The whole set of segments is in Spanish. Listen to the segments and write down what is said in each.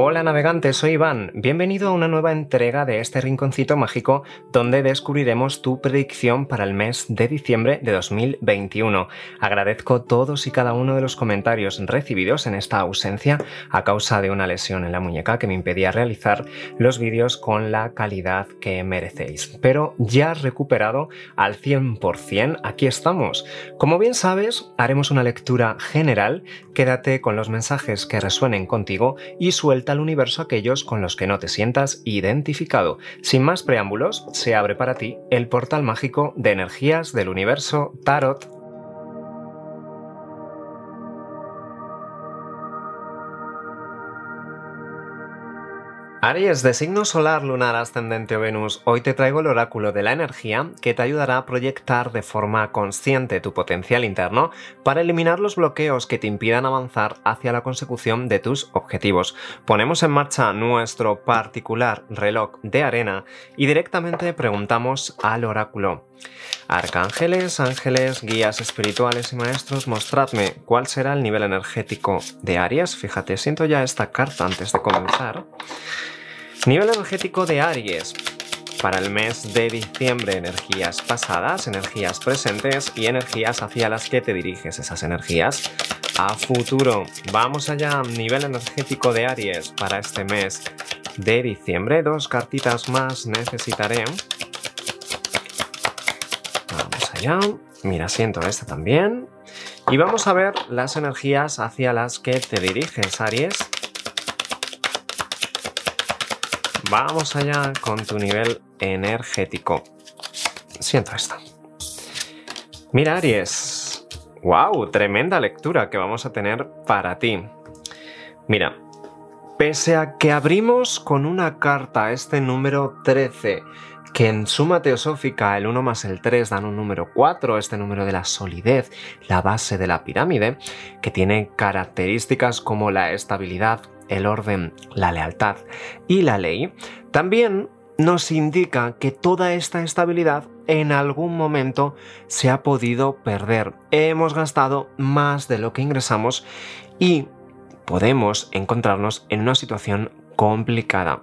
Hola navegantes, soy Iván. Bienvenido a una nueva entrega de este rinconcito mágico donde descubriremos tu predicción para el mes de diciembre de 2021. Agradezco todos y cada uno de los comentarios recibidos en esta ausencia a causa de una lesión en la muñeca que me impedía realizar los vídeos con la calidad que merecéis. Pero ya recuperado al 100%, aquí estamos. Como bien sabes, haremos una lectura general. Quédate con los mensajes que resuenen contigo y suelta al universo aquellos con los que no te sientas identificado. Sin más preámbulos, se abre para ti el portal mágico de energías del universo Tarot Aries, de signo solar, lunar, ascendente o Venus, hoy te traigo el oráculo de la energía que te ayudará a proyectar de forma consciente tu potencial interno para eliminar los bloqueos que te impidan avanzar hacia la consecución de tus objetivos. Ponemos en marcha nuestro particular reloj de arena y directamente preguntamos al oráculo. Arcángeles, ángeles, guías espirituales y maestros, mostradme cuál será el nivel energético de Aries. Fíjate, siento ya esta carta antes de comenzar. Nivel energético de Aries. Para el mes de diciembre, energías pasadas, energías presentes y energías hacia las que te diriges esas energías a futuro. Vamos allá, nivel energético de Aries para este mes de diciembre. Dos cartitas más necesitaré. Vamos allá. Mira, siento esta también. Y vamos a ver las energías hacia las que te diriges, Aries. Vamos allá con tu nivel energético. Siento esto. Mira, Aries. ¡Wow! Tremenda lectura que vamos a tener para ti. Mira, pese a que abrimos con una carta este número 13, que en suma teosófica el 1 más el 3 dan un número 4, este número de la solidez, la base de la pirámide, que tiene características como la estabilidad, el orden, la lealtad y la ley, también nos indica que toda esta estabilidad en algún momento se ha podido perder. Hemos gastado más de lo que ingresamos y podemos encontrarnos en una situación complicada.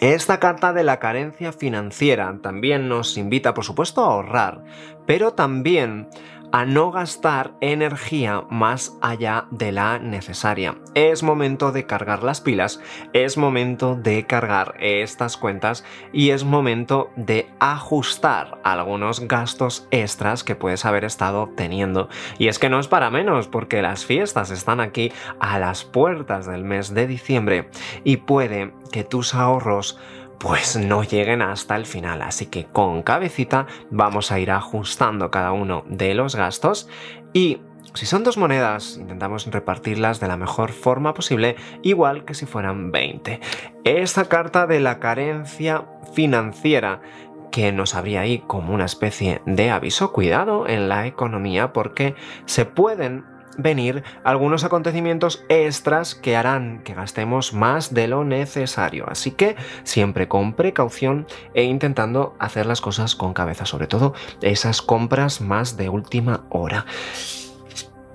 Esta carta de la carencia financiera también nos invita, por supuesto, a ahorrar, pero también a no gastar energía más allá de la necesaria. Es momento de cargar las pilas, es momento de cargar estas cuentas y es momento de ajustar algunos gastos extras que puedes haber estado teniendo. Y es que no es para menos porque las fiestas están aquí a las puertas del mes de diciembre y puede que tus ahorros pues no lleguen hasta el final. Así que con cabecita vamos a ir ajustando cada uno de los gastos y si son dos monedas, intentamos repartirlas de la mejor forma posible, igual que si fueran 20. Esta carta de la carencia financiera que nos habría ahí como una especie de aviso, cuidado en la economía porque se pueden venir algunos acontecimientos extras que harán que gastemos más de lo necesario. Así que siempre con precaución e intentando hacer las cosas con cabeza, sobre todo esas compras más de última hora.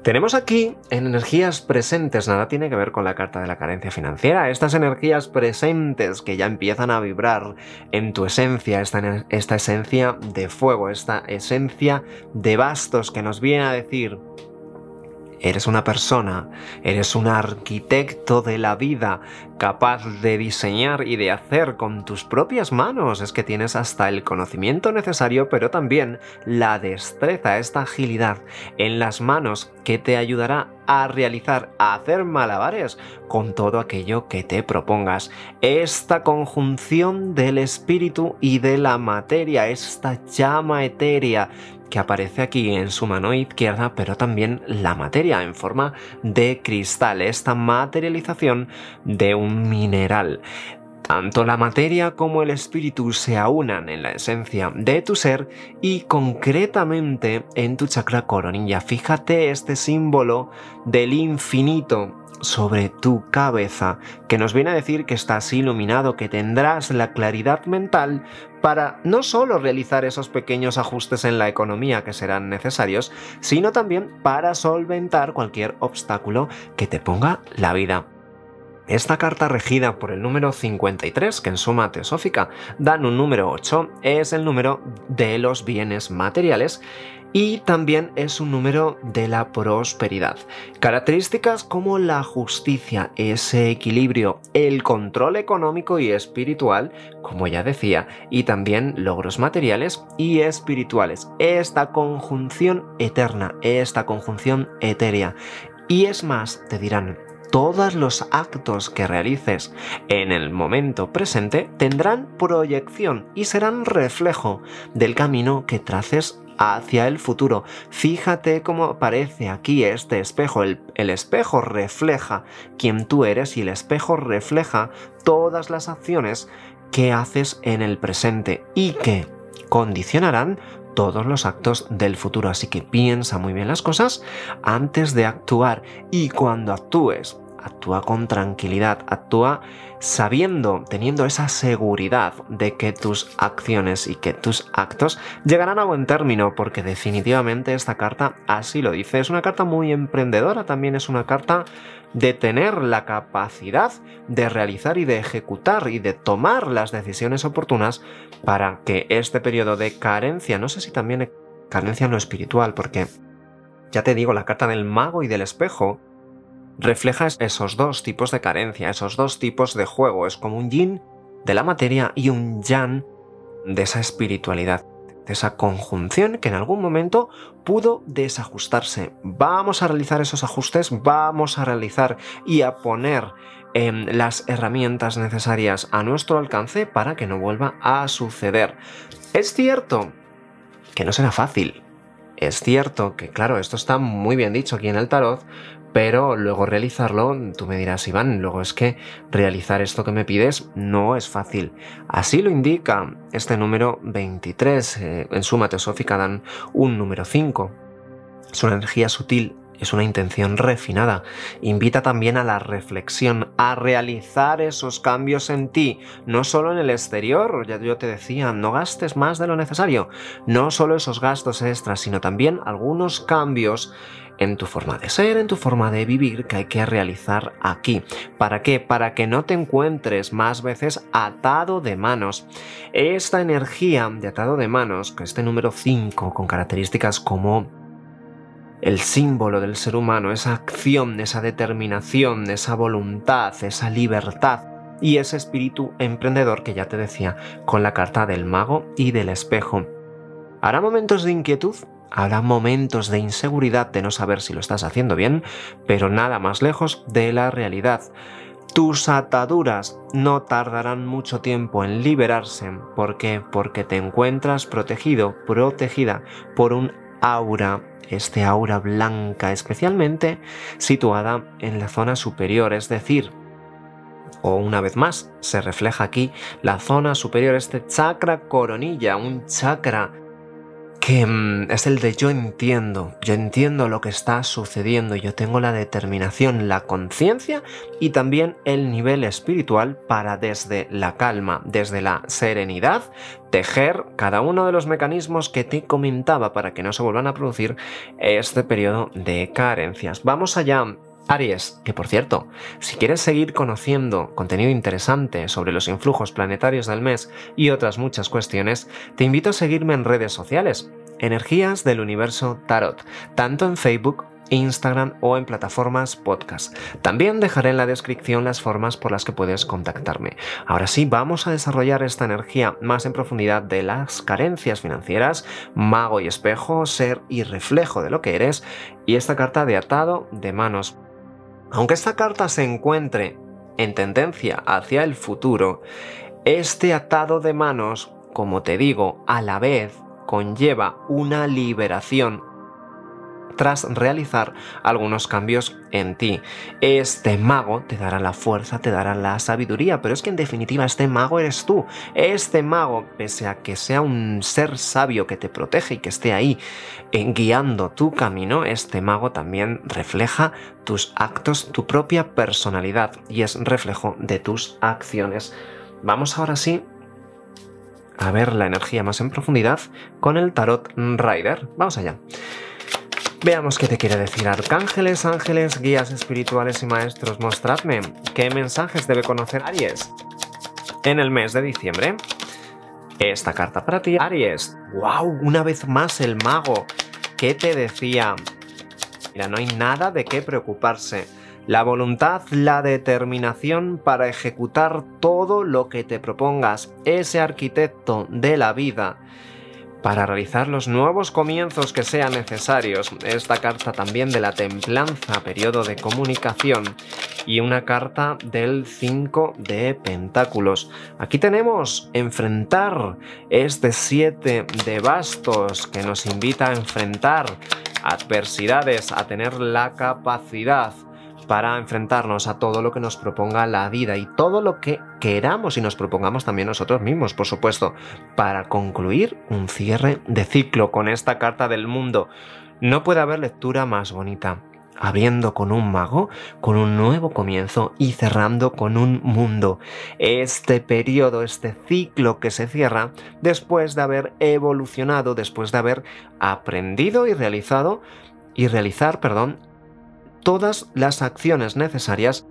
Tenemos aquí en energías presentes, nada tiene que ver con la carta de la carencia financiera, estas energías presentes que ya empiezan a vibrar en tu esencia, esta, esta esencia de fuego, esta esencia de bastos que nos viene a decir, Eres una persona, eres un arquitecto de la vida, capaz de diseñar y de hacer con tus propias manos. Es que tienes hasta el conocimiento necesario, pero también la destreza, esta agilidad en las manos que te ayudará a realizar, a hacer malabares con todo aquello que te propongas. Esta conjunción del espíritu y de la materia, esta llama etérea que aparece aquí en su mano izquierda, pero también la materia en forma de cristal, esta materialización de un mineral. Tanto la materia como el espíritu se aunan en la esencia de tu ser y concretamente en tu chakra coronilla. Fíjate este símbolo del infinito sobre tu cabeza, que nos viene a decir que estás iluminado, que tendrás la claridad mental para no solo realizar esos pequeños ajustes en la economía que serán necesarios, sino también para solventar cualquier obstáculo que te ponga la vida. Esta carta regida por el número 53, que en suma teosófica dan un número 8, es el número de los bienes materiales y también es un número de la prosperidad. Características como la justicia, ese equilibrio, el control económico y espiritual, como ya decía, y también logros materiales y espirituales. Esta conjunción eterna, esta conjunción etérea. Y es más, te dirán, todos los actos que realices en el momento presente tendrán proyección y serán reflejo del camino que traces hacia el futuro. Fíjate cómo aparece aquí este espejo. El, espejo refleja quién tú eres y el espejo refleja todas las acciones que haces en el presente y que condicionarán todos los actos del futuro. Así que piensa muy bien las cosas antes de actuar y cuando actúes, actúa con tranquilidad, actúa sabiendo, teniendo esa seguridad de que tus acciones y que tus actos llegarán a buen término, porque definitivamente esta carta así lo dice. Es una carta muy emprendedora, también es una carta de tener la capacidad de realizar y de ejecutar y de tomar las decisiones oportunas para que este periodo de carencia, no sé si también carencia en lo espiritual, porque ya te digo, la carta del mago y del espejo, refleja esos dos tipos de carencia, esos dos tipos de juego. Es como un yin de la materia y un yang de esa espiritualidad, de esa conjunción que en algún momento pudo desajustarse. Vamos a realizar esos ajustes, vamos a realizar y a poner em, las herramientas necesarias a nuestro alcance para que no vuelva a suceder. Es cierto que no será fácil. Es cierto que, claro, esto está muy bien dicho aquí en el tarot, pero luego realizarlo, tú me dirás, Iván, luego es que realizar esto que me pides no es fácil. Así lo indica este número 23, eh, en suma teosófica dan un número 5. Es una energía sutil es una intención refinada. Invita también a la reflexión, a realizar esos cambios en ti, no solo en el exterior, ya yo te decía, no gastes más de lo necesario, no solo esos gastos extras, sino también algunos cambios en tu forma de ser, en tu forma de vivir que hay que realizar aquí. ¿Para qué? Para que no te encuentres más veces atado de manos. Esta energía de atado de manos, que este número 5, con características como el símbolo del ser humano, esa acción, esa determinación, esa voluntad, esa libertad y ese espíritu emprendedor que ya te decía con la carta del mago y del espejo. ¿Hará momentos de inquietud? Habrá momentos de inseguridad de no saber si lo estás haciendo bien, pero nada más lejos de la realidad. Tus ataduras no tardarán mucho tiempo en liberarse. ¿Por qué? Porque te encuentras protegido, protegida por un aura, este aura blanca especialmente situada en la zona superior, es decir, o una vez más, se refleja aquí la zona superior, este chakra coronilla, un chakra que mm, es el de yo entiendo, yo entiendo lo que está sucediendo, yo tengo la determinación, la conciencia y también el nivel espiritual para desde la calma, desde la serenidad, tejer cada uno de los mecanismos que te comentaba para que no se vuelvan a producir este periodo de carencias. Vamos allá Aries, que por cierto, si quieres seguir conociendo contenido interesante sobre los influjos planetarios del mes y otras muchas cuestiones, te invito a seguirme en redes sociales, Energías del Universo Tarot, tanto en Facebook Instagram o en plataformas podcast. También dejaré en la descripción las formas por las que puedes contactarme. Ahora sí, vamos a desarrollar esta energía más en profundidad de las carencias financieras, mago y espejo, ser y reflejo de lo que eres, y esta carta de atado de manos. Aunque esta carta se encuentre en tendencia hacia el futuro, este atado de manos, como te digo, a la vez conlleva una liberación tras realizar algunos cambios en ti. Este mago te dará la fuerza, te dará la sabiduría, pero es que en definitiva este mago eres tú. Este mago, pese a que sea un ser sabio que te protege y que esté ahí en guiando tu camino, este mago también refleja tus actos, tu propia personalidad y es reflejo de tus acciones. Vamos ahora sí a ver la energía más en profundidad con el tarot Rider. Vamos allá. Veamos qué te quiere decir Arcángeles, ángeles, guías espirituales y maestros. Mostradme qué mensajes debe conocer Aries en el mes de diciembre. Esta carta para ti, Aries. ¡Wow! Una vez más el mago. ¿Qué te decía? Mira, no hay nada de qué preocuparse. La voluntad, la determinación para ejecutar todo lo que te propongas. Ese arquitecto de la vida para realizar los nuevos comienzos que sean necesarios. Esta carta también de la templanza, periodo de comunicación, y una carta del 5 de pentáculos. Aquí tenemos enfrentar este 7 de bastos que nos invita a enfrentar adversidades, a tener la capacidad para enfrentarnos a todo lo que nos proponga la vida y todo lo que queramos y nos propongamos también nosotros mismos, por supuesto, para concluir un cierre de ciclo con esta carta del mundo. No puede haber lectura más bonita. Abriendo con un mago, con un nuevo comienzo y cerrando con un mundo. Este periodo, este ciclo que se cierra después de haber evolucionado, después de haber aprendido y realizado y realizar, perdón, todas las acciones necesarias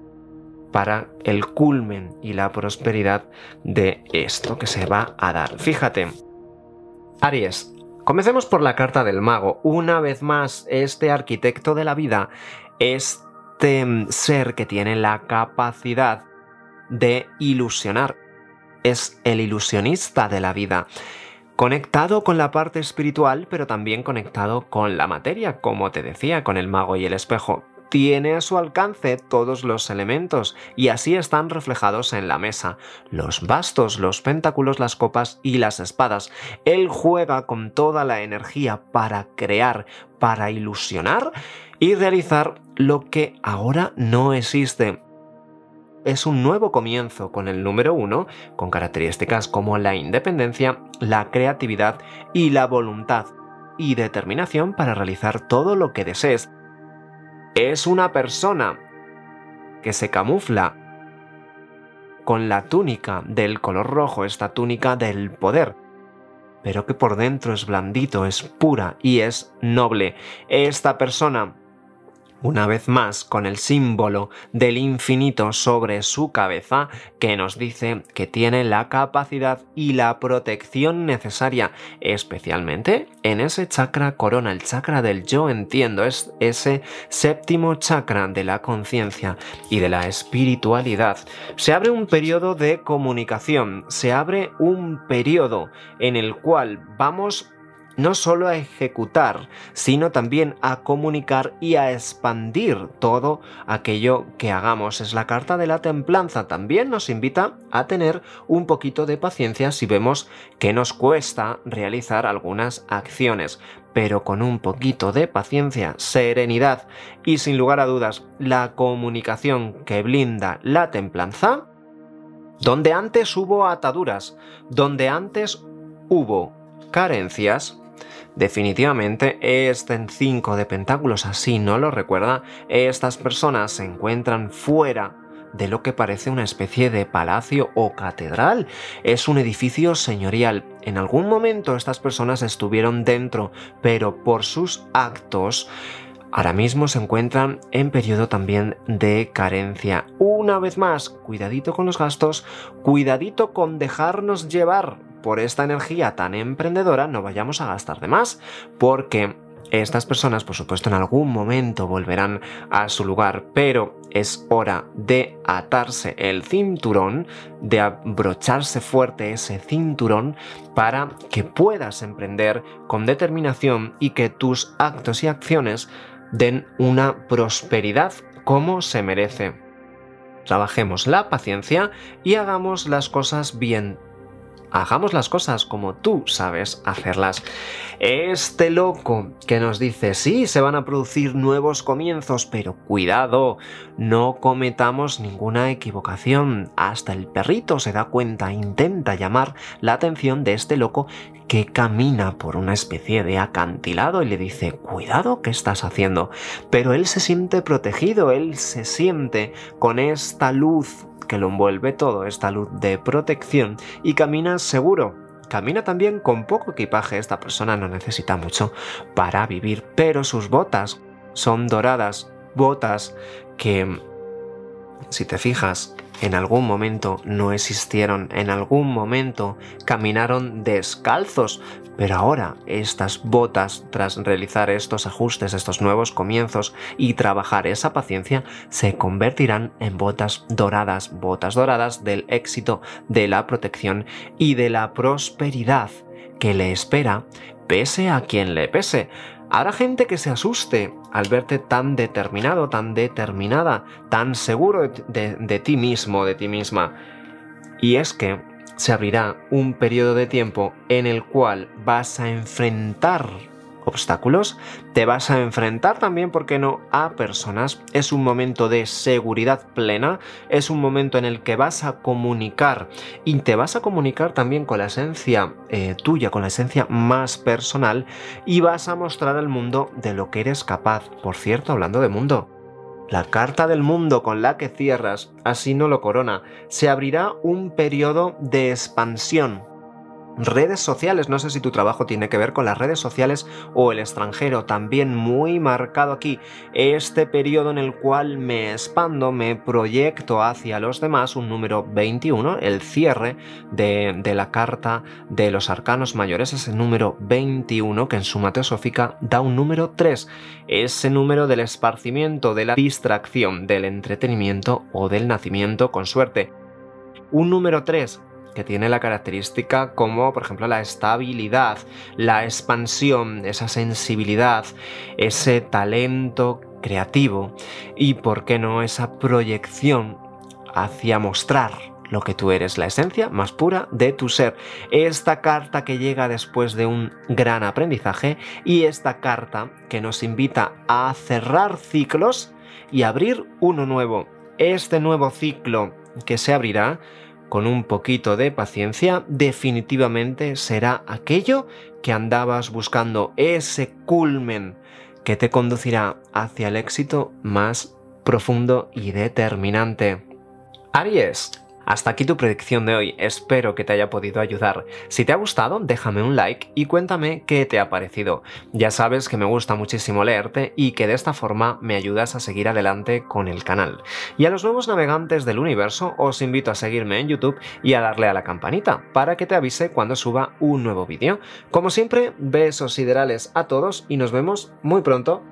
para el culmen y la prosperidad de esto que se va a dar. Fíjate, Aries, comencemos por la carta del mago. Una vez más, este arquitecto de la vida, este ser que tiene la capacidad de ilusionar, es el ilusionista de la vida conectado con la parte espiritual, pero también conectado con la materia, como te decía, con el mago y el espejo tiene a su alcance todos los elementos y así están reflejados en la mesa, los bastos, los pentáculos, las copas y las espadas. Él juega con toda la energía para crear, para ilusionar y realizar lo que ahora no existe. Es un nuevo comienzo con el número uno, con características como la independencia, la creatividad y la voluntad y determinación para realizar todo lo que desees es una persona que se camufla con la túnica del color rojo, esta túnica del poder, pero que por dentro es blandito, es pura y es noble. Esta persona una vez más con el símbolo del infinito sobre su cabeza que nos dice que tiene la capacidad y la protección necesaria, especialmente en ese chakra corona, el chakra del yo entiendo, es ese séptimo chakra de la conciencia y de la espiritualidad. Se abre un periodo de comunicación, se abre un periodo en el cual vamos no solo a ejecutar, sino también a comunicar y a expandir todo aquello que hagamos. Es la carta de la templanza. También nos invita a tener un poquito de paciencia si vemos que nos cuesta realizar algunas acciones. Pero con un poquito de paciencia, serenidad y sin lugar a dudas la comunicación que blinda la templanza, donde antes hubo ataduras, donde antes hubo carencias, Definitivamente, este 5 de pentáculos así no lo recuerda, estas personas se encuentran fuera de lo que parece una especie de palacio o catedral. Es un edificio señorial. En algún momento estas personas estuvieron dentro, pero por sus actos ahora mismo se encuentran en periodo también de carencia. Una vez más, cuidadito con los gastos, cuidadito con dejarnos llevar por esta energía tan emprendedora no vayamos a gastar de más, porque estas personas, por supuesto, en algún momento volverán a su lugar, pero es hora de atarse el cinturón, de abrocharse fuerte ese cinturón para que puedas emprender con determinación y que tus actos y acciones den una prosperidad como se merece. Trabajemos la paciencia y hagamos las cosas bien hagamos las cosas como tú sabes hacerlas. Este loco que nos dice, sí, se van a producir nuevos comienzos, pero cuidado, no cometamos ninguna equivocación. Hasta el perrito se da cuenta, intenta llamar la atención de este loco que camina por una especie de acantilado y le dice, cuidado, ¿qué estás haciendo? Pero él se siente protegido, él se siente con esta luz que lo envuelve todo, esta luz de protección, y camina seguro, camina también con poco equipaje, esta persona no necesita mucho para vivir, pero sus botas son doradas, botas que, si te fijas, en algún momento no existieron, en algún momento caminaron descalzos, pero ahora estas botas, tras realizar estos ajustes, estos nuevos comienzos y trabajar esa paciencia, se convertirán en botas doradas, botas doradas del éxito, de la protección y de la prosperidad que le espera, pese a quien le pese. Habrá gente que se asuste al verte tan determinado, tan determinada, tan seguro de, ti mismo, de ti misma. Y es que se abrirá un periodo de tiempo en el cual vas a enfrentar obstáculos, te vas a enfrentar también, ¿por qué no?, a personas. Es un momento de seguridad plena, es un momento en el que vas a comunicar y te vas a comunicar también con la esencia eh, tuya, con la esencia más personal y vas a mostrar al mundo de lo que eres capaz. Por cierto, hablando de mundo. La carta del mundo con la que cierras, así no lo corona, se abrirá un periodo de expansión, redes sociales. No sé si tu trabajo tiene que ver con las redes sociales o el extranjero. También muy marcado aquí este periodo en el cual me expando, me proyecto hacia los demás. Un número 21, el cierre de, la carta de los arcanos mayores, ese número 21 que en su teosófica da un número 3. Ese número del esparcimiento, de la distracción, del entretenimiento o del nacimiento con suerte. Un número 3 que tiene la característica como, por ejemplo, la estabilidad, la expansión, esa sensibilidad, ese talento creativo y, por qué no, esa proyección hacia mostrar lo que tú eres, la esencia más pura de tu ser. Esta carta que llega después de un gran aprendizaje y esta carta que nos invita a cerrar ciclos y abrir uno nuevo. Este nuevo ciclo que se abrirá con un poquito de paciencia, definitivamente será aquello que andabas buscando, ese culmen que te conducirá hacia el éxito más profundo y determinante. Aries, hasta aquí tu predicción de hoy, espero que te haya podido ayudar. Si te ha gustado, déjame un like y cuéntame qué te ha parecido. Ya sabes que me gusta muchísimo leerte y que de esta forma me ayudas a seguir adelante con el canal. Y a los nuevos navegantes del universo os invito a seguirme en YouTube y a darle a la campanita para que te avise cuando suba un nuevo vídeo. Como siempre, besos siderales a todos y nos vemos muy pronto.